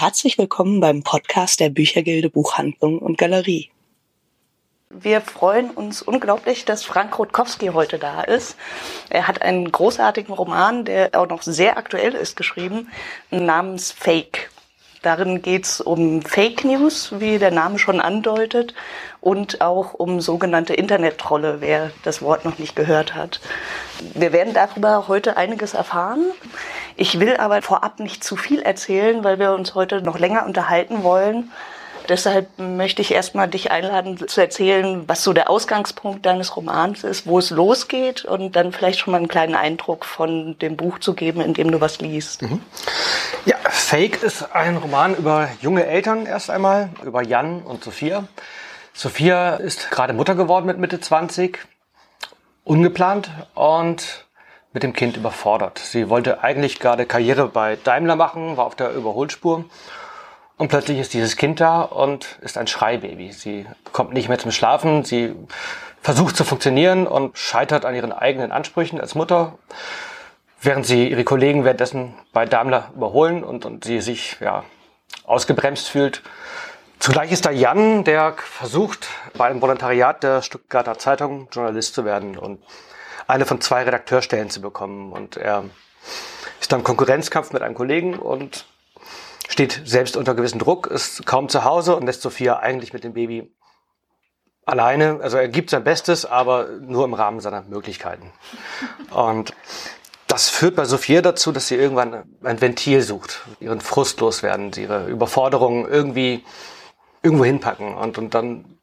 herzlich willkommen beim Podcast der Büchergilde Buchhandlung und Galerie. Wir freuen uns unglaublich, dass Frank Rutkowski heute da ist. Er hat einen großartigen Roman, der auch noch sehr aktuell ist, geschrieben, namens Fake. Darin geht es um Fake News, wie der Name schon andeutet, und auch um sogenannte Internet-Trolle, wer das Wort noch nicht gehört hat. Wir werden darüber heute einiges erfahren. Ich will aber vorab nicht zu viel erzählen, weil wir uns heute noch länger unterhalten wollen. Deshalb möchte ich erstmal dich einladen zu erzählen, was so der Ausgangspunkt deines Romans ist, wo es losgeht und dann vielleicht schon mal einen kleinen Eindruck von dem Buch zu geben, in dem du was liest. Mhm. Ja, Fake ist ein Roman über junge Eltern erst einmal, über Jan und Sophia. Sophia ist gerade Mutter geworden mit Mitte 20, ungeplant und mit dem Kind überfordert. Sie wollte eigentlich gerade Karriere bei Daimler machen, war auf der Überholspur und plötzlich ist dieses Kind da und ist ein Schreibaby. Sie kommt nicht mehr zum Schlafen, sie versucht zu funktionieren und scheitert an ihren eigenen Ansprüchen als Mutter, während sie ihre Kollegen währenddessen bei Daimler überholen und, und sie sich ja, ausgebremst fühlt. Zugleich ist da Jan, der versucht, bei einem Volontariat der Stuttgarter Zeitung Journalist zu werden und eine von zwei Redakteurstellen zu bekommen. Und er ist dann im Konkurrenzkampf mit einem Kollegen und steht selbst unter gewissem Druck, ist kaum zu Hause und lässt Sophia eigentlich mit dem Baby alleine. Also er gibt sein Bestes, aber nur im Rahmen seiner Möglichkeiten. Und das führt bei Sophia dazu, dass sie irgendwann ein Ventil sucht, ihren Frust loswerden, ihre Überforderungen irgendwie irgendwo hinpacken. Und, und dann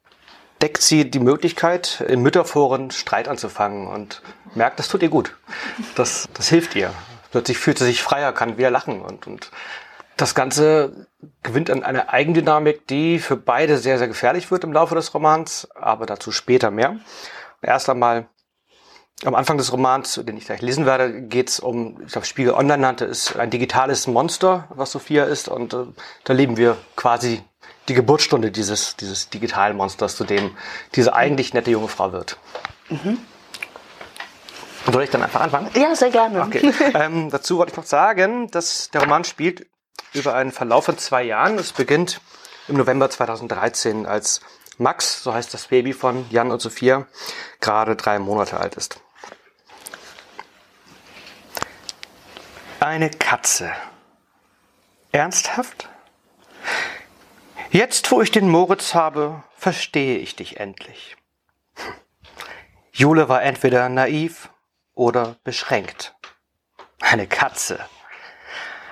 deckt sie die Möglichkeit, in Mütterforen Streit anzufangen und merkt, das tut ihr gut. Das, das hilft ihr. Plötzlich fühlt sie sich freier, kann wieder lachen und, und das Ganze gewinnt an einer Eigendynamik, die für beide sehr, sehr gefährlich wird im Laufe des Romans, aber dazu später mehr. Erst einmal am Anfang des Romans, den ich gleich lesen werde, geht es um, ich glaube, Spiegel Online nannte es ein digitales Monster, was Sophia ist. Und äh, da leben wir quasi die Geburtsstunde dieses, dieses digitalen Monsters, zu dem diese eigentlich nette junge Frau wird. Mhm. Soll ich dann einfach anfangen? Ja, sehr gerne. Okay. ähm, dazu wollte ich noch sagen, dass der Roman spielt über einen Verlauf von zwei Jahren. Es beginnt im November 2013, als Max, so heißt das Baby von Jan und Sophia, gerade drei Monate alt ist. Eine Katze. Ernsthaft? Jetzt, wo ich den Moritz habe, verstehe ich dich endlich. Jule war entweder naiv oder beschränkt. Eine Katze.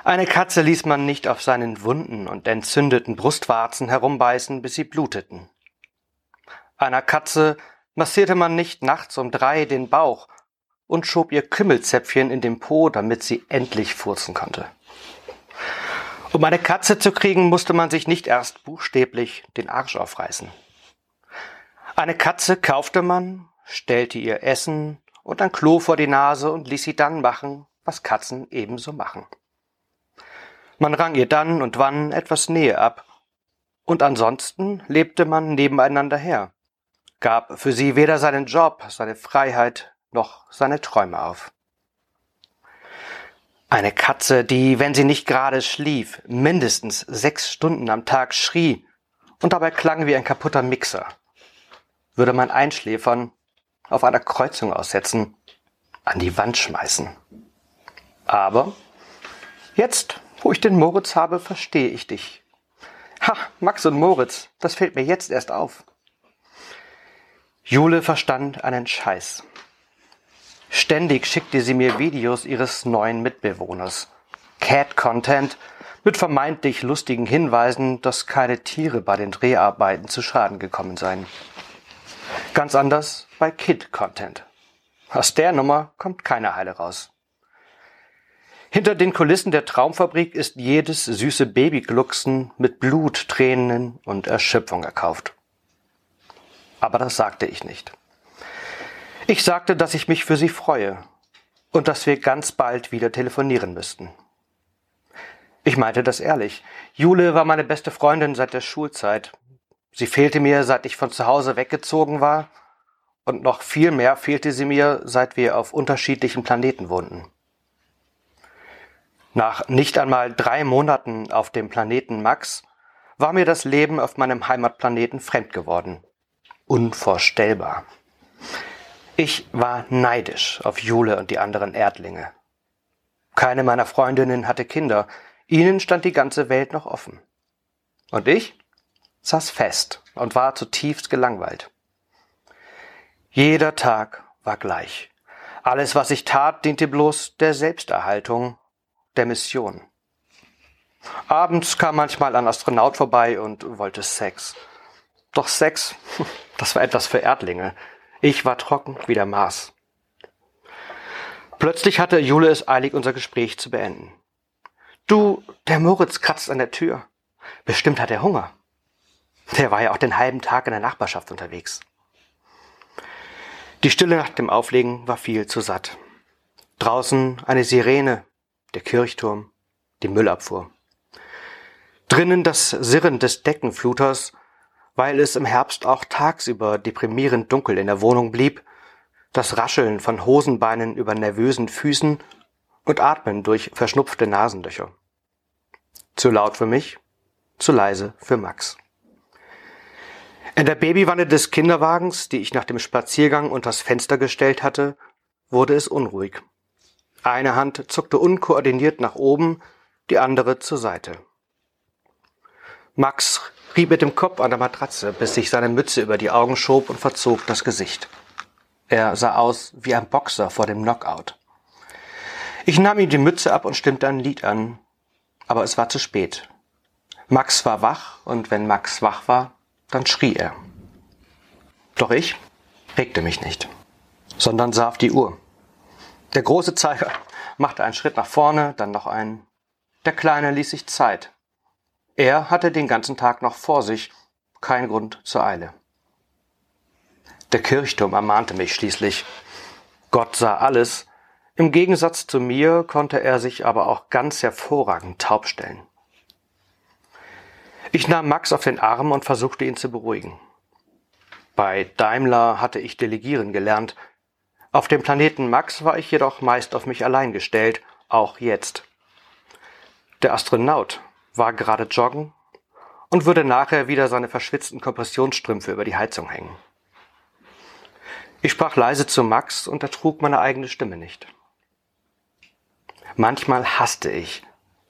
Eine Katze ließ man nicht auf seinen wunden und entzündeten Brustwarzen herumbeißen, bis sie bluteten. Einer Katze massierte man nicht nachts um drei den Bauch und schob ihr Kümmelzäpfchen in den Po, damit sie endlich furzen konnte. Um eine Katze zu kriegen, musste man sich nicht erst buchstäblich den Arsch aufreißen. Eine Katze kaufte man, stellte ihr Essen und ein Klo vor die Nase und ließ sie dann machen, was Katzen ebenso machen. Man rang ihr dann und wann etwas Nähe ab. Und ansonsten lebte man nebeneinander her, gab für sie weder seinen Job, seine Freiheit noch seine Träume auf. Eine Katze, die, wenn sie nicht gerade schlief, mindestens sechs Stunden am Tag schrie und dabei klang wie ein kaputter Mixer. Würde man einschläfern, auf einer Kreuzung aussetzen, an die Wand schmeißen. Aber jetzt wo ich den Moritz habe, verstehe ich dich. Ha, Max und Moritz, das fällt mir jetzt erst auf. Jule verstand einen Scheiß. Ständig schickte sie mir Videos ihres neuen Mitbewohners. Cat-Content mit vermeintlich lustigen Hinweisen, dass keine Tiere bei den Dreharbeiten zu Schaden gekommen seien. Ganz anders bei Kid-Content. Aus der Nummer kommt keine Heile raus. Hinter den Kulissen der Traumfabrik ist jedes süße Babyglucksen mit Blut, Tränen und Erschöpfung erkauft. Aber das sagte ich nicht. Ich sagte, dass ich mich für sie freue und dass wir ganz bald wieder telefonieren müssten. Ich meinte das ehrlich. Jule war meine beste Freundin seit der Schulzeit. Sie fehlte mir, seit ich von zu Hause weggezogen war, und noch viel mehr fehlte sie mir, seit wir auf unterschiedlichen Planeten wohnten. Nach nicht einmal drei Monaten auf dem Planeten Max war mir das Leben auf meinem Heimatplaneten fremd geworden. Unvorstellbar. Ich war neidisch auf Jule und die anderen Erdlinge. Keine meiner Freundinnen hatte Kinder, ihnen stand die ganze Welt noch offen. Und ich saß fest und war zutiefst gelangweilt. Jeder Tag war gleich. Alles, was ich tat, diente bloß der Selbsterhaltung der Mission. Abends kam manchmal ein Astronaut vorbei und wollte Sex. Doch Sex, das war etwas für Erdlinge. Ich war trocken wie der Mars. Plötzlich hatte Jule es eilig, unser Gespräch zu beenden. Du, der Moritz kratzt an der Tür. Bestimmt hat er Hunger. Der war ja auch den halben Tag in der Nachbarschaft unterwegs. Die Stille nach dem Auflegen war viel zu satt. Draußen eine Sirene, der Kirchturm, die Müllabfuhr. Drinnen das Sirren des Deckenfluters, weil es im Herbst auch tagsüber deprimierend dunkel in der Wohnung blieb, das Rascheln von Hosenbeinen über nervösen Füßen und Atmen durch verschnupfte Nasenlöcher. Zu laut für mich, zu leise für Max. In der Babywanne des Kinderwagens, die ich nach dem Spaziergang unters Fenster gestellt hatte, wurde es unruhig. Eine Hand zuckte unkoordiniert nach oben, die andere zur Seite. Max rieb mit dem Kopf an der Matratze, bis sich seine Mütze über die Augen schob und verzog das Gesicht. Er sah aus wie ein Boxer vor dem Knockout. Ich nahm ihm die Mütze ab und stimmte ein Lied an, aber es war zu spät. Max war wach und wenn Max wach war, dann schrie er. Doch ich regte mich nicht, sondern sah auf die Uhr. Der große Zeiger machte einen Schritt nach vorne, dann noch einen. Der Kleine ließ sich Zeit. Er hatte den ganzen Tag noch vor sich, kein Grund zur Eile. Der Kirchturm ermahnte mich schließlich. Gott sah alles, im Gegensatz zu mir konnte er sich aber auch ganz hervorragend taub stellen. Ich nahm Max auf den Arm und versuchte ihn zu beruhigen. Bei Daimler hatte ich delegieren gelernt, auf dem Planeten Max war ich jedoch meist auf mich allein gestellt, auch jetzt. Der Astronaut war gerade joggen und würde nachher wieder seine verschwitzten Kompressionsstrümpfe über die Heizung hängen. Ich sprach leise zu Max und ertrug meine eigene Stimme nicht. Manchmal hasste ich,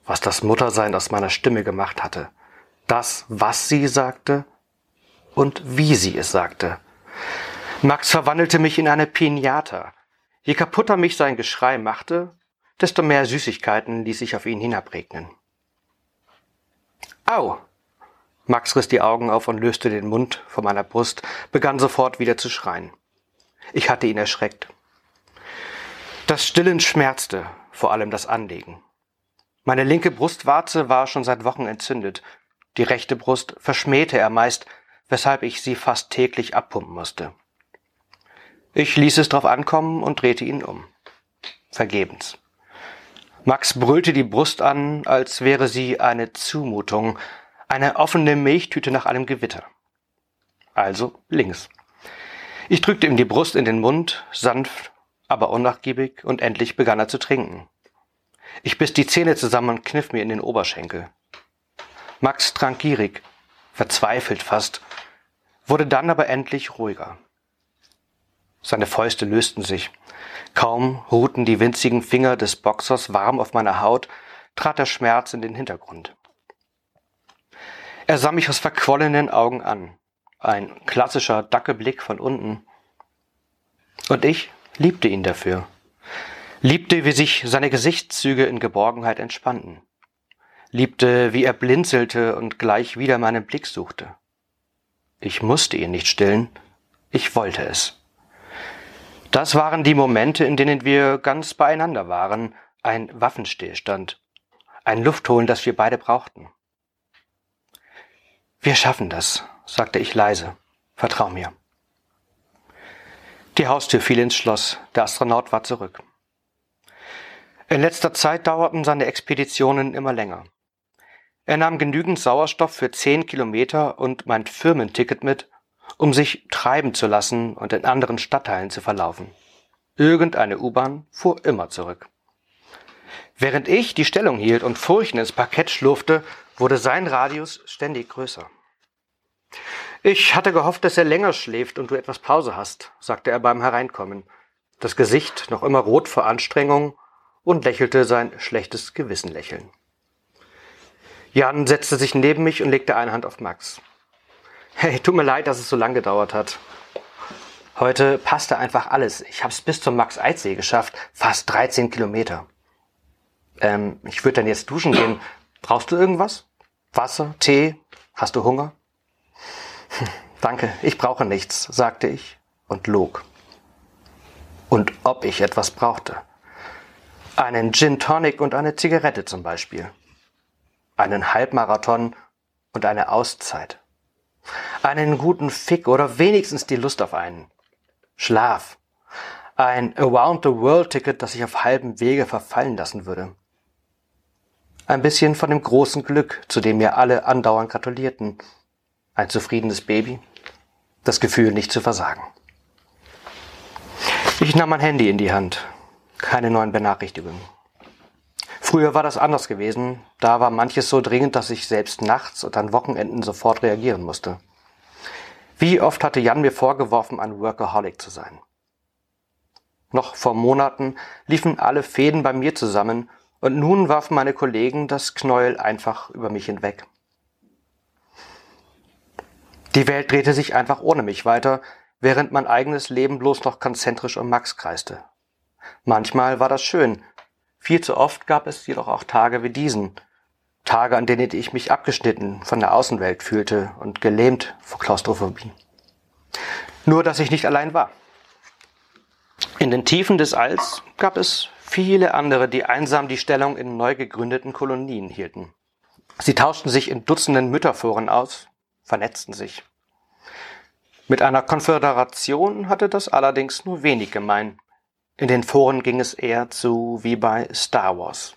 was das Muttersein aus meiner Stimme gemacht hatte. Das, was sie sagte und wie sie es sagte. Max verwandelte mich in eine Pinata. Je kaputter mich sein Geschrei machte, desto mehr Süßigkeiten ließ ich auf ihn hinabregnen. Au! Max riss die Augen auf und löste den Mund von meiner Brust, begann sofort wieder zu schreien. Ich hatte ihn erschreckt. Das Stillen schmerzte, vor allem das Anlegen. Meine linke Brustwarze war schon seit Wochen entzündet, die rechte Brust verschmähte er meist, weshalb ich sie fast täglich abpumpen musste. Ich ließ es drauf ankommen und drehte ihn um. Vergebens. Max brüllte die Brust an, als wäre sie eine Zumutung, eine offene Milchtüte nach einem Gewitter. Also links. Ich drückte ihm die Brust in den Mund, sanft, aber unnachgiebig, und endlich begann er zu trinken. Ich biss die Zähne zusammen und kniff mir in den Oberschenkel. Max trank gierig, verzweifelt fast, wurde dann aber endlich ruhiger. Seine Fäuste lösten sich. Kaum ruhten die winzigen Finger des Boxers warm auf meiner Haut, trat der Schmerz in den Hintergrund. Er sah mich aus verquollenen Augen an. Ein klassischer Dackeblick von unten. Und ich liebte ihn dafür. Liebte, wie sich seine Gesichtszüge in Geborgenheit entspannten. Liebte, wie er blinzelte und gleich wieder meinen Blick suchte. Ich musste ihn nicht stillen, ich wollte es. Das waren die Momente, in denen wir ganz beieinander waren, ein Waffenstillstand, ein Luftholen, das wir beide brauchten. Wir schaffen das, sagte ich leise. Vertrau mir. Die Haustür fiel ins Schloss. Der Astronaut war zurück. In letzter Zeit dauerten seine Expeditionen immer länger. Er nahm genügend Sauerstoff für zehn Kilometer und mein Firmenticket mit, um sich treiben zu lassen und in anderen Stadtteilen zu verlaufen. Irgendeine U-Bahn fuhr immer zurück. Während ich die Stellung hielt und Furchen ins Parkett schlurfte, wurde sein Radius ständig größer. Ich hatte gehofft, dass er länger schläft und du etwas Pause hast, sagte er beim Hereinkommen, das Gesicht noch immer rot vor Anstrengung und lächelte sein schlechtes Gewissenlächeln. Jan setzte sich neben mich und legte eine Hand auf Max. Hey, tut mir leid, dass es so lang gedauert hat. Heute passte einfach alles. Ich hab's bis zum Max-Eidsee geschafft, fast 13 Kilometer. Ähm, ich würde dann jetzt duschen gehen. Brauchst du irgendwas? Wasser, Tee? Hast du Hunger? Danke, ich brauche nichts, sagte ich und log. Und ob ich etwas brauchte. Einen Gin Tonic und eine Zigarette zum Beispiel. Einen Halbmarathon und eine Auszeit. Einen guten Fick oder wenigstens die Lust auf einen. Schlaf. Ein Around-the-World-Ticket, das ich auf halbem Wege verfallen lassen würde. Ein bisschen von dem großen Glück, zu dem mir alle andauernd gratulierten. Ein zufriedenes Baby. Das Gefühl, nicht zu versagen. Ich nahm mein Handy in die Hand. Keine neuen Benachrichtigungen. Früher war das anders gewesen. Da war manches so dringend, dass ich selbst nachts und an Wochenenden sofort reagieren musste. Wie oft hatte Jan mir vorgeworfen, ein Workaholic zu sein. Noch vor Monaten liefen alle Fäden bei mir zusammen und nun warfen meine Kollegen das Knäuel einfach über mich hinweg. Die Welt drehte sich einfach ohne mich weiter, während mein eigenes Leben bloß noch konzentrisch um Max kreiste. Manchmal war das schön, viel zu oft gab es jedoch auch Tage wie diesen, Tage, an denen ich mich abgeschnitten von der Außenwelt fühlte und gelähmt vor Klaustrophobie. Nur, dass ich nicht allein war. In den Tiefen des Alls gab es viele andere, die einsam die Stellung in neu gegründeten Kolonien hielten. Sie tauschten sich in Dutzenden Mütterforen aus, vernetzten sich. Mit einer Konföderation hatte das allerdings nur wenig gemein. In den Foren ging es eher zu wie bei Star Wars.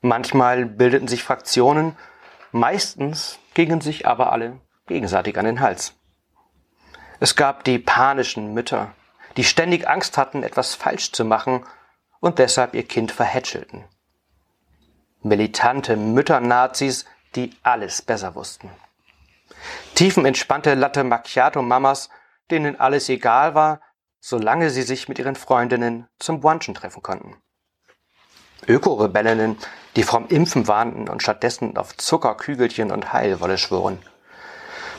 Manchmal bildeten sich Fraktionen, meistens gingen sich aber alle gegenseitig an den Hals. Es gab die panischen Mütter, die ständig Angst hatten, etwas falsch zu machen und deshalb ihr Kind verhätschelten. Militante Mütternazis, die alles besser wussten. Tiefenentspannte Latte Macchiato Mamas, denen alles egal war, solange sie sich mit ihren Freundinnen zum Brunchen treffen konnten. Ökorebellinnen, die vom Impfen warnten und stattdessen auf Zuckerkügelchen und Heilwolle schworen.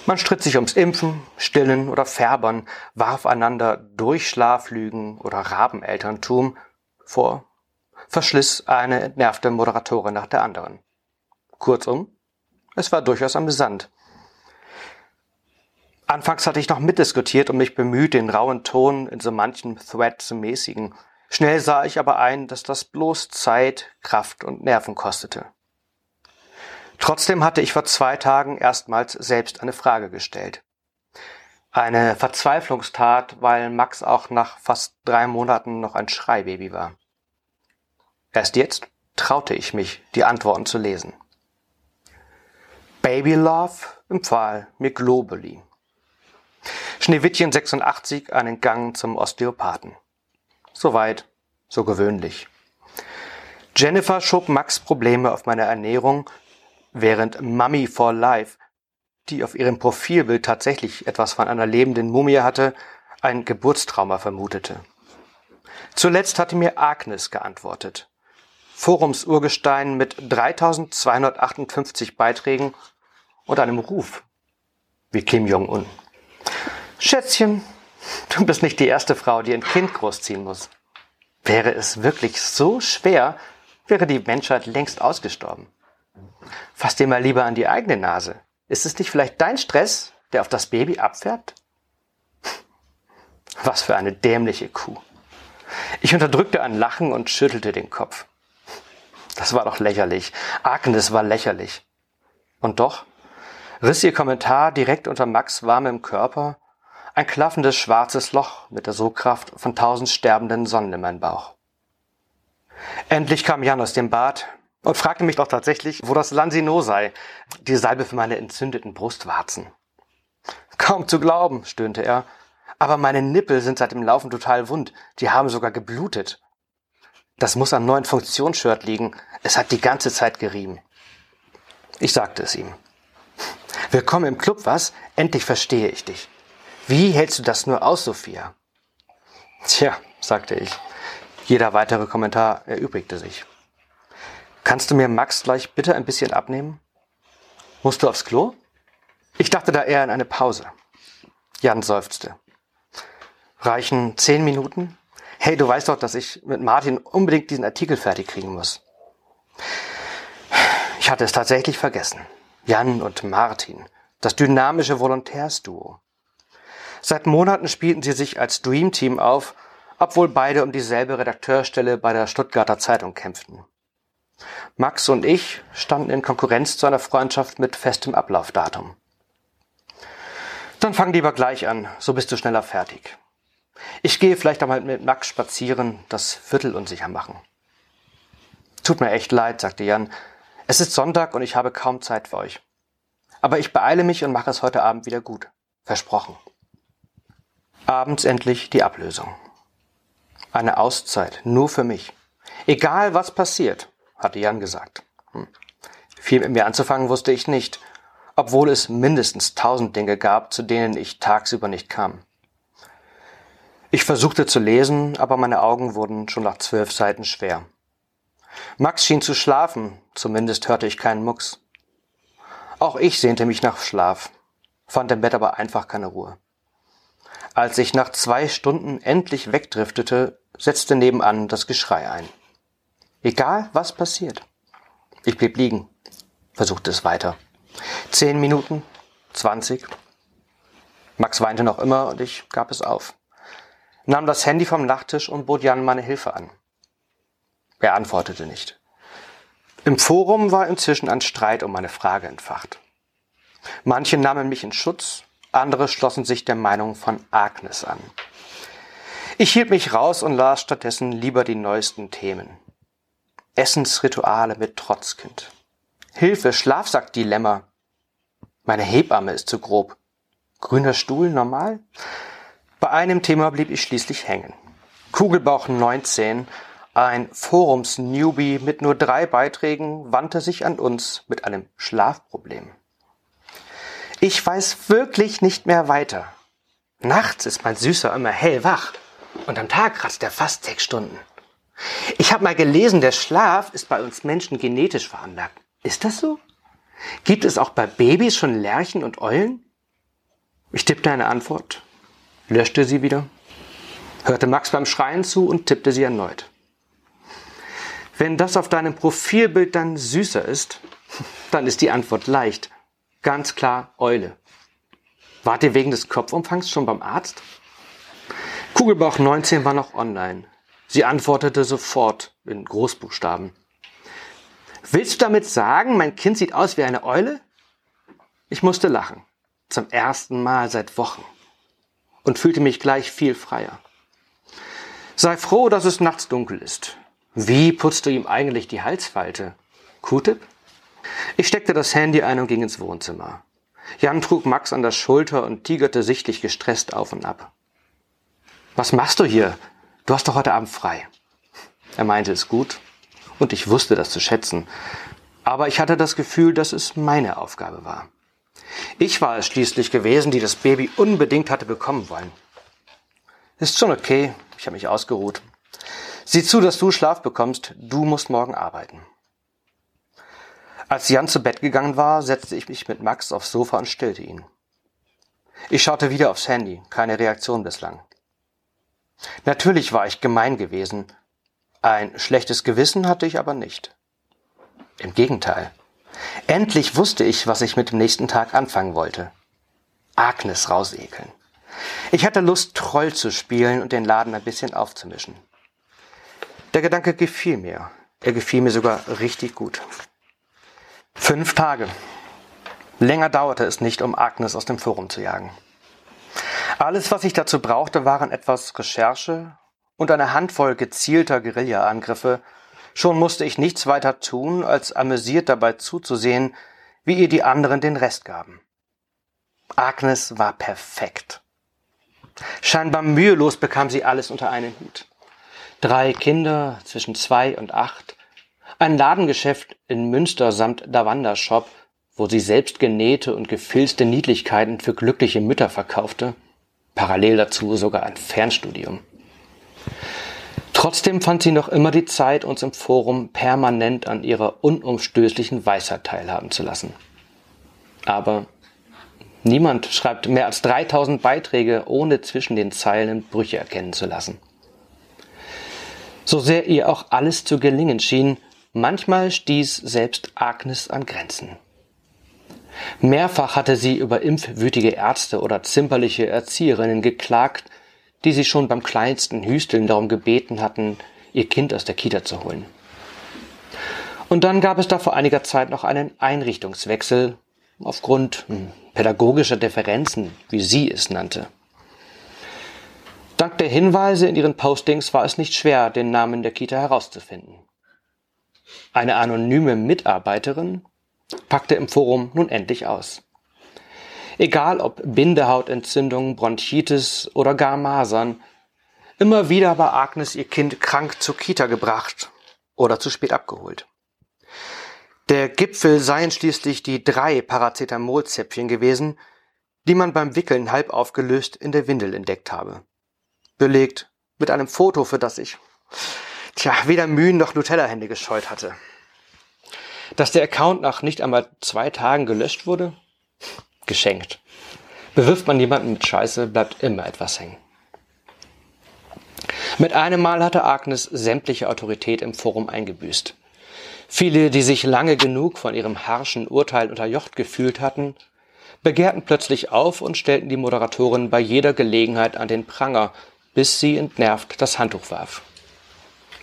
Man stritt sich ums Impfen, Stillen oder Färbern, warf einander Durchschlaflügen oder Rabenelterntum vor, verschliss eine entnervte Moderatorin nach der anderen. Kurzum, es war durchaus amüsant. Anfangs hatte ich noch mitdiskutiert und mich bemüht, den rauen Ton in so manchem Thread zu mäßigen. Schnell sah ich aber ein, dass das bloß Zeit, Kraft und Nerven kostete. Trotzdem hatte ich vor zwei Tagen erstmals selbst eine Frage gestellt. Eine Verzweiflungstat, weil Max auch nach fast drei Monaten noch ein Schreibaby war. Erst jetzt traute ich mich, die Antworten zu lesen. Baby Love empfahl mir Globally. Schneewittchen 86 einen Gang zum Osteopathen. Soweit, so gewöhnlich. Jennifer schob Max Probleme auf meine Ernährung, während Mummy for Life, die auf ihrem Profilbild tatsächlich etwas von einer lebenden Mumie hatte, ein Geburtstrauma vermutete. Zuletzt hatte mir Agnes geantwortet. Forumsurgestein mit 3258 Beiträgen und einem Ruf wie Kim Jong-un. Schätzchen, du bist nicht die erste Frau, die ein Kind großziehen muss. Wäre es wirklich so schwer, wäre die Menschheit längst ausgestorben. Fass dir mal lieber an die eigene Nase. Ist es nicht vielleicht dein Stress, der auf das Baby abfärbt? Was für eine dämliche Kuh. Ich unterdrückte ein Lachen und schüttelte den Kopf. Das war doch lächerlich. Agnes war lächerlich. Und doch riss ihr Kommentar direkt unter Max warmem Körper ein klaffendes schwarzes Loch mit der Sogkraft von tausend sterbenden Sonnen in meinen Bauch. Endlich kam Jan aus dem Bad und fragte mich doch tatsächlich, wo das Lansino sei, die Salbe für meine entzündeten Brustwarzen. Kaum zu glauben, stöhnte er, aber meine Nippel sind seit dem Laufen total wund, die haben sogar geblutet. Das muss am neuen Funktionsshirt liegen. Es hat die ganze Zeit gerieben. Ich sagte es ihm. Willkommen im Club, was? Endlich verstehe ich dich. Wie hältst du das nur aus, Sophia? Tja, sagte ich. Jeder weitere Kommentar erübrigte sich. Kannst du mir Max gleich bitte ein bisschen abnehmen? Musst du aufs Klo? Ich dachte da eher an eine Pause. Jan seufzte. Reichen zehn Minuten? Hey, du weißt doch, dass ich mit Martin unbedingt diesen Artikel fertig kriegen muss. Ich hatte es tatsächlich vergessen. Jan und Martin, das dynamische Volontärsduo. Seit Monaten spielten sie sich als Dream Team auf, obwohl beide um dieselbe Redakteurstelle bei der Stuttgarter Zeitung kämpften. Max und ich standen in Konkurrenz zu einer Freundschaft mit festem Ablaufdatum. Dann fang lieber gleich an, so bist du schneller fertig. Ich gehe vielleicht einmal mit Max spazieren, das Viertel unsicher machen. Tut mir echt leid, sagte Jan. Es ist Sonntag und ich habe kaum Zeit für euch. Aber ich beeile mich und mache es heute Abend wieder gut. Versprochen. Abends endlich die Ablösung. Eine Auszeit, nur für mich. Egal was passiert, hatte Jan gesagt. Hm. Viel mit mir anzufangen wusste ich nicht, obwohl es mindestens tausend Dinge gab, zu denen ich tagsüber nicht kam. Ich versuchte zu lesen, aber meine Augen wurden schon nach zwölf Seiten schwer. Max schien zu schlafen, zumindest hörte ich keinen Mucks. Auch ich sehnte mich nach Schlaf, fand im Bett aber einfach keine Ruhe. Als ich nach zwei Stunden endlich wegdriftete, setzte nebenan das Geschrei ein. Egal, was passiert. Ich blieb liegen, versuchte es weiter. Zehn Minuten, zwanzig. Max weinte noch immer und ich gab es auf nahm das Handy vom Nachttisch und bot Jan meine Hilfe an. Er antwortete nicht. Im Forum war inzwischen ein Streit um meine Frage entfacht. Manche nahmen mich in Schutz, andere schlossen sich der Meinung von Agnes an. Ich hielt mich raus und las stattdessen lieber die neuesten Themen. Essensrituale mit Trotzkind. Hilfe, Schlafsackdilemma. Meine Hebamme ist zu grob. Grüner Stuhl normal? Bei einem Thema blieb ich schließlich hängen. Kugelbauch 19, ein Forums-Newbie mit nur drei Beiträgen, wandte sich an uns mit einem Schlafproblem. Ich weiß wirklich nicht mehr weiter. Nachts ist mein Süßer immer hellwach und am Tag kratzt er fast sechs Stunden. Ich habe mal gelesen, der Schlaf ist bei uns Menschen genetisch veranlagt. Ist das so? Gibt es auch bei Babys schon Lerchen und Eulen? Ich tippte eine Antwort löschte sie wieder, hörte Max beim Schreien zu und tippte sie erneut. Wenn das auf deinem Profilbild dann süßer ist, dann ist die Antwort leicht. Ganz klar Eule. Wart ihr wegen des Kopfumfangs schon beim Arzt? Kugelbauch 19 war noch online. Sie antwortete sofort in Großbuchstaben. Willst du damit sagen, mein Kind sieht aus wie eine Eule? Ich musste lachen. Zum ersten Mal seit Wochen und fühlte mich gleich viel freier. Sei froh, dass es nachts dunkel ist. Wie putzt du ihm eigentlich die Halsfalte? Q-Tip? Ich steckte das Handy ein und ging ins Wohnzimmer. Jan trug Max an der Schulter und tigerte sichtlich gestresst auf und ab. Was machst du hier? Du hast doch heute Abend frei. Er meinte es gut und ich wusste das zu schätzen. Aber ich hatte das Gefühl, dass es meine Aufgabe war. Ich war es schließlich gewesen, die das Baby unbedingt hatte bekommen wollen. Ist schon okay, ich habe mich ausgeruht. Sieh zu, dass du Schlaf bekommst, du musst morgen arbeiten. Als Jan zu Bett gegangen war, setzte ich mich mit Max aufs Sofa und stillte ihn. Ich schaute wieder aufs Handy, keine Reaktion bislang. Natürlich war ich gemein gewesen, ein schlechtes Gewissen hatte ich aber nicht. Im Gegenteil. Endlich wusste ich, was ich mit dem nächsten Tag anfangen wollte. Agnes rausekeln. Ich hatte Lust, Troll zu spielen und den Laden ein bisschen aufzumischen. Der Gedanke gefiel mir. Er gefiel mir sogar richtig gut. Fünf Tage. Länger dauerte es nicht, um Agnes aus dem Forum zu jagen. Alles, was ich dazu brauchte, waren etwas Recherche und eine Handvoll gezielter Guerilla-Angriffe Schon musste ich nichts weiter tun, als amüsiert dabei zuzusehen, wie ihr die anderen den Rest gaben. Agnes war perfekt. Scheinbar mühelos bekam sie alles unter einen Hut. Drei Kinder zwischen zwei und acht, ein Ladengeschäft in Münster samt Davanda-Shop, wo sie selbst genähte und gefilzte Niedlichkeiten für glückliche Mütter verkaufte, parallel dazu sogar ein Fernstudium. Trotzdem fand sie noch immer die Zeit, uns im Forum permanent an ihrer unumstößlichen Weisheit teilhaben zu lassen. Aber niemand schreibt mehr als 3000 Beiträge, ohne zwischen den Zeilen Brüche erkennen zu lassen. So sehr ihr auch alles zu gelingen schien, manchmal stieß selbst Agnes an Grenzen. Mehrfach hatte sie über impfwütige Ärzte oder zimperliche Erzieherinnen geklagt, die sie schon beim kleinsten Hüsteln darum gebeten hatten, ihr Kind aus der Kita zu holen. Und dann gab es da vor einiger Zeit noch einen Einrichtungswechsel aufgrund hm, pädagogischer Differenzen, wie sie es nannte. Dank der Hinweise in ihren Postings war es nicht schwer, den Namen der Kita herauszufinden. Eine anonyme Mitarbeiterin packte im Forum nun endlich aus. Egal ob Bindehautentzündung, Bronchitis oder gar Masern, immer wieder war Agnes ihr Kind krank zur Kita gebracht oder zu spät abgeholt. Der Gipfel seien schließlich die drei Paracetamolzäpfchen gewesen, die man beim Wickeln halb aufgelöst in der Windel entdeckt habe. Belegt mit einem Foto, für das ich, tja, weder Mühen noch Nutella-Hände gescheut hatte. Dass der Account nach nicht einmal zwei Tagen gelöscht wurde? geschenkt. Bewirft man jemanden mit Scheiße, bleibt immer etwas hängen. Mit einem Mal hatte Agnes sämtliche Autorität im Forum eingebüßt. Viele, die sich lange genug von ihrem harschen Urteil unterjocht gefühlt hatten, begehrten plötzlich auf und stellten die Moderatorin bei jeder Gelegenheit an den Pranger, bis sie entnervt das Handtuch warf.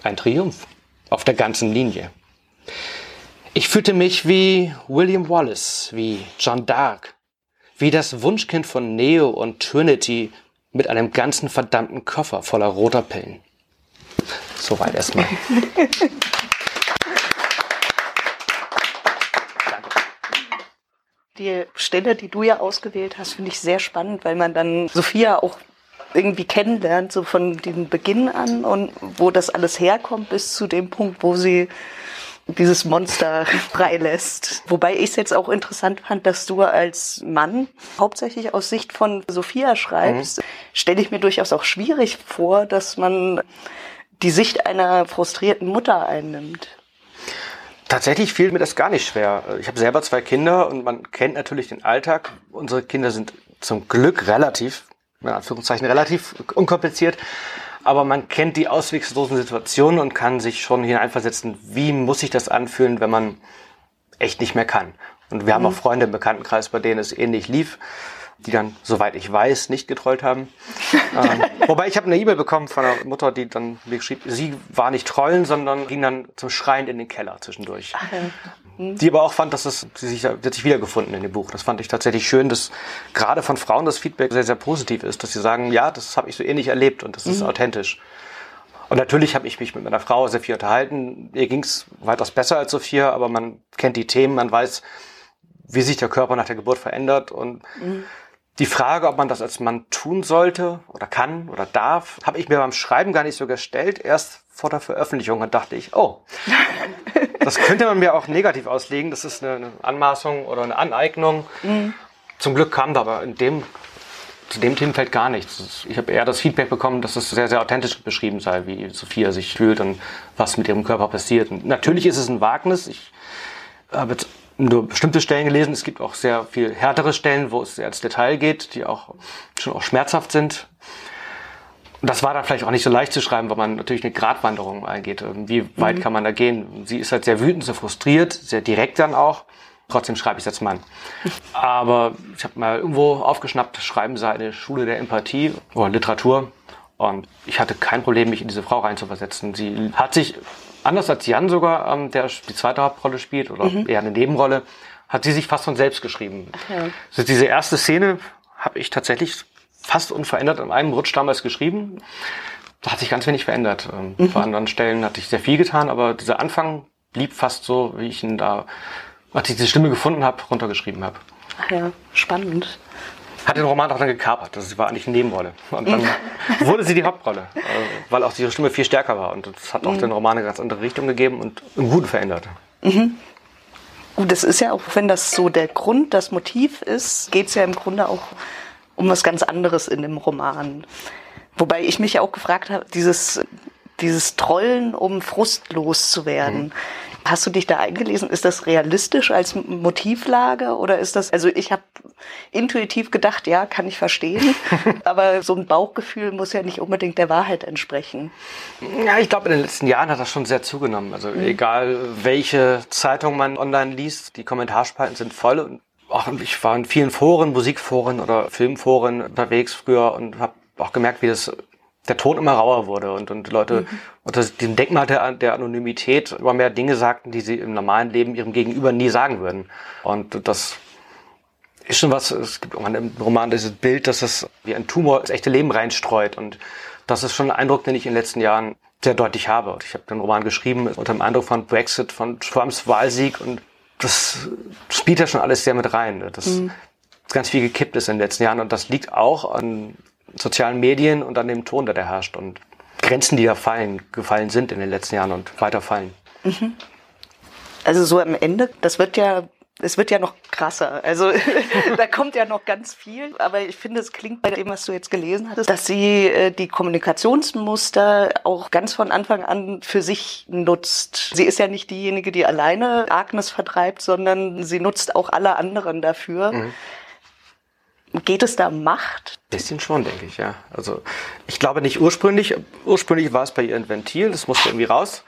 Ein Triumph auf der ganzen Linie. Ich fühlte mich wie William Wallace, wie John Dark, wie das Wunschkind von Neo und Trinity mit einem ganzen verdammten Koffer voller roter Pillen. Soweit erstmal. Die Stelle, die du ja ausgewählt hast, finde ich sehr spannend, weil man dann Sophia auch irgendwie kennenlernt, so von dem Beginn an und wo das alles herkommt bis zu dem Punkt, wo sie dieses Monster freilässt. Wobei ich es jetzt auch interessant fand, dass du als Mann hauptsächlich aus Sicht von Sophia schreibst. Mhm. Stelle ich mir durchaus auch schwierig vor, dass man die Sicht einer frustrierten Mutter einnimmt. Tatsächlich fiel mir das gar nicht schwer. Ich habe selber zwei Kinder und man kennt natürlich den Alltag. Unsere Kinder sind zum Glück relativ, in Anführungszeichen relativ unkompliziert aber man kennt die auswegslosen Situationen und kann sich schon hineinversetzen, wie muss sich das anfühlen, wenn man echt nicht mehr kann. Und wir mhm. haben auch Freunde im Bekanntenkreis, bei denen es ähnlich lief, die dann, soweit ich weiß, nicht getrollt haben. ähm, wobei ich habe eine E-Mail bekommen von einer Mutter, die dann mir schrieb, sie war nicht trollen, sondern ging dann zum Schreien in den Keller zwischendurch. Mhm. Die aber auch fand, dass es, sie sich, sie hat sich wiedergefunden in dem Buch. Das fand ich tatsächlich schön, dass gerade von Frauen das Feedback sehr, sehr positiv ist, dass sie sagen, ja, das habe ich so ähnlich erlebt und das ist mhm. authentisch. Und natürlich habe ich mich mit meiner Frau sehr viel unterhalten. Ihr ging es weitaus besser als Sophia, aber man kennt die Themen, man weiß, wie sich der Körper nach der Geburt verändert. Und mhm. Die Frage, ob man das als Mann tun sollte oder kann oder darf, habe ich mir beim Schreiben gar nicht so gestellt. Erst vor der Veröffentlichung und dachte ich, oh, das könnte man mir auch negativ auslegen. Das ist eine, Anmaßung oder eine Aneignung. Mhm. Zum Glück kam da aber in dem, zu dem Themenfeld gar nichts. Ich habe eher das Feedback bekommen, dass es sehr, sehr authentisch beschrieben sei, wie Sophia sich fühlt und was mit ihrem Körper passiert. Und natürlich ist es ein Wagnis. Ich habe jetzt nur bestimmte Stellen gelesen. Es gibt auch sehr viel härtere Stellen, wo es sehr ins Detail geht, die auch schon auch schmerzhaft sind das war dann vielleicht auch nicht so leicht zu schreiben, weil man natürlich eine Gratwanderung eingeht. Wie weit mhm. kann man da gehen? Sie ist halt sehr wütend, sehr frustriert, sehr direkt dann auch. Trotzdem schreibe ich es als Mann. Aber ich habe mal irgendwo aufgeschnappt, schreiben Sie eine Schule der Empathie oder Literatur. Und ich hatte kein Problem, mich in diese Frau reinzuversetzen. Sie hat sich, anders als Jan sogar, ähm, der die zweite Hauptrolle spielt, oder mhm. eher eine Nebenrolle, hat sie sich fast von selbst geschrieben. Ja. Also diese erste Szene habe ich tatsächlich fast unverändert an einem Rutsch damals geschrieben. Da hat sich ganz wenig verändert. Ähm, mhm. Vor anderen Stellen hatte ich sehr viel getan, aber dieser Anfang blieb fast so, wie ich ihn da, als ich diese Stimme gefunden habe, runtergeschrieben habe. Ach ja, spannend. Hat den Roman auch dann gekapert. Das war eigentlich eine Nebenrolle. Und dann wurde sie die Hauptrolle, äh, weil auch ihre Stimme viel stärker war. Und das hat auch mhm. den Roman eine ganz andere Richtung gegeben und im Guten verändert. Mhm. Gut, das ist ja auch, wenn das so der Grund, das Motiv ist, geht es ja im Grunde auch um was ganz anderes in dem Roman. Wobei ich mich auch gefragt habe, dieses, dieses Trollen, um frustlos zu werden. Mhm. Hast du dich da eingelesen? Ist das realistisch als Motivlage oder ist das, also ich habe intuitiv gedacht, ja, kann ich verstehen, aber so ein Bauchgefühl muss ja nicht unbedingt der Wahrheit entsprechen. Ja, ich glaube, in den letzten Jahren hat das schon sehr zugenommen. Also mhm. egal, welche Zeitung man online liest, die Kommentarspalten sind voll und auch ich war in vielen Foren, Musikforen oder Filmforen unterwegs früher und habe auch gemerkt, wie das der Ton immer rauer wurde und, und Leute mhm. unter dem Denkmal der, der Anonymität immer mehr Dinge sagten, die sie im normalen Leben ihrem Gegenüber nie sagen würden. Und das ist schon was, es gibt auch im Roman dieses Bild, dass es wie ein Tumor das echte Leben reinstreut. Und das ist schon ein Eindruck, den ich in den letzten Jahren sehr deutlich habe. Und ich habe den Roman geschrieben unter dem Eindruck von Brexit, von Trumps Wahlsieg und das spielt ja schon alles sehr mit rein. Dass mhm. ganz viel gekippt ist in den letzten Jahren und das liegt auch an sozialen Medien und an dem Ton, der da herrscht und Grenzen, die da fallen, gefallen sind in den letzten Jahren und weiter fallen. Mhm. Also so am Ende, das wird ja es wird ja noch krasser. Also da kommt ja noch ganz viel. Aber ich finde, es klingt bei dem, was du jetzt gelesen hattest, dass sie äh, die Kommunikationsmuster auch ganz von Anfang an für sich nutzt. Sie ist ja nicht diejenige, die alleine Agnes vertreibt, sondern sie nutzt auch alle anderen dafür. Mhm. Geht es da um Macht? Bisschen schon, denke ich, ja. Also ich glaube nicht ursprünglich. Ursprünglich war es bei ihr ein Ventil, das musste irgendwie raus.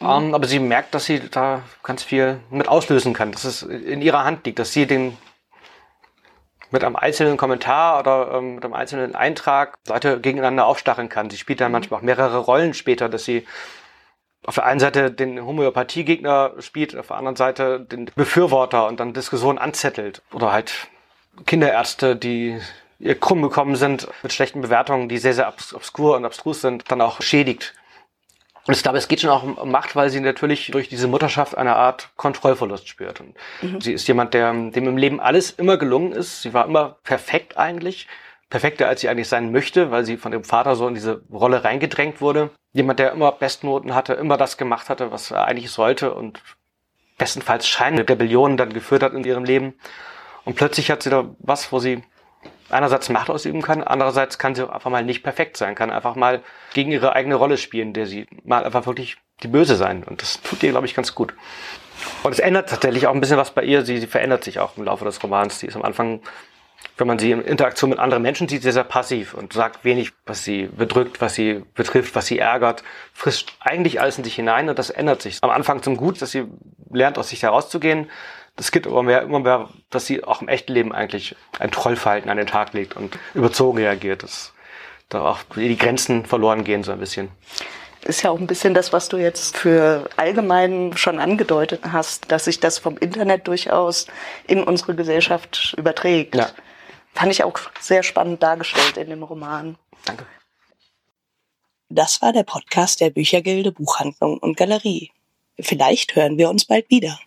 Mhm. Um, ähm, aber sie merkt, dass sie da ganz viel mit auslösen kann, dass es in ihrer Hand liegt, dass sie den mit einem einzelnen Kommentar oder ähm, mit einem einzelnen Eintrag Leute gegeneinander aufstacheln kann. Sie spielt dann mhm. manchmal auch mehrere Rollen später, dass sie auf der einen Seite den Homöopathiegegner spielt, auf der anderen Seite den Befürworter und dann Diskussionen anzettelt oder halt Kinderärzte, die ihr krumm gekommen sind mit schlechten Bewertungen, die sehr, sehr obskur und abstrus sind, dann auch schädigt. Und ich glaube, es geht schon auch um Macht, weil sie natürlich durch diese Mutterschaft eine Art Kontrollverlust spürt. Und mhm. sie ist jemand, der, dem im Leben alles immer gelungen ist. Sie war immer perfekt eigentlich. Perfekter, als sie eigentlich sein möchte, weil sie von dem Vater so in diese Rolle reingedrängt wurde. Jemand, der immer Bestnoten hatte, immer das gemacht hatte, was er eigentlich sollte und bestenfalls Scheine Rebellionen dann geführt hat in ihrem Leben. Und plötzlich hat sie da was, wo sie einerseits Macht ausüben kann, andererseits kann sie einfach mal nicht perfekt sein, kann einfach mal gegen ihre eigene Rolle spielen, der sie mal einfach wirklich die Böse sein. Und das tut ihr, glaube ich, ganz gut. Und es ändert tatsächlich auch ein bisschen was bei ihr. Sie, sie verändert sich auch im Laufe des Romans. Die ist am Anfang, wenn man sie in Interaktion mit anderen Menschen sieht, sehr, sehr passiv und sagt wenig, was sie bedrückt, was sie betrifft, was sie ärgert, frisst eigentlich alles in sich hinein und das ändert sich. Am Anfang zum Gut, dass sie lernt, aus sich herauszugehen, das gibt aber mehr, immer mehr, dass sie auch im echten Leben eigentlich ein Trollverhalten an den Tag legt und überzogen reagiert, dass da auch die Grenzen verloren gehen so ein bisschen. Ist ja auch ein bisschen das, was du jetzt für allgemein schon angedeutet hast, dass sich das vom Internet durchaus in unsere Gesellschaft überträgt. Ja. Fand ich auch sehr spannend dargestellt in dem Roman. Danke. Das war der Podcast der Büchergilde Buchhandlung und Galerie. Vielleicht hören wir uns bald wieder.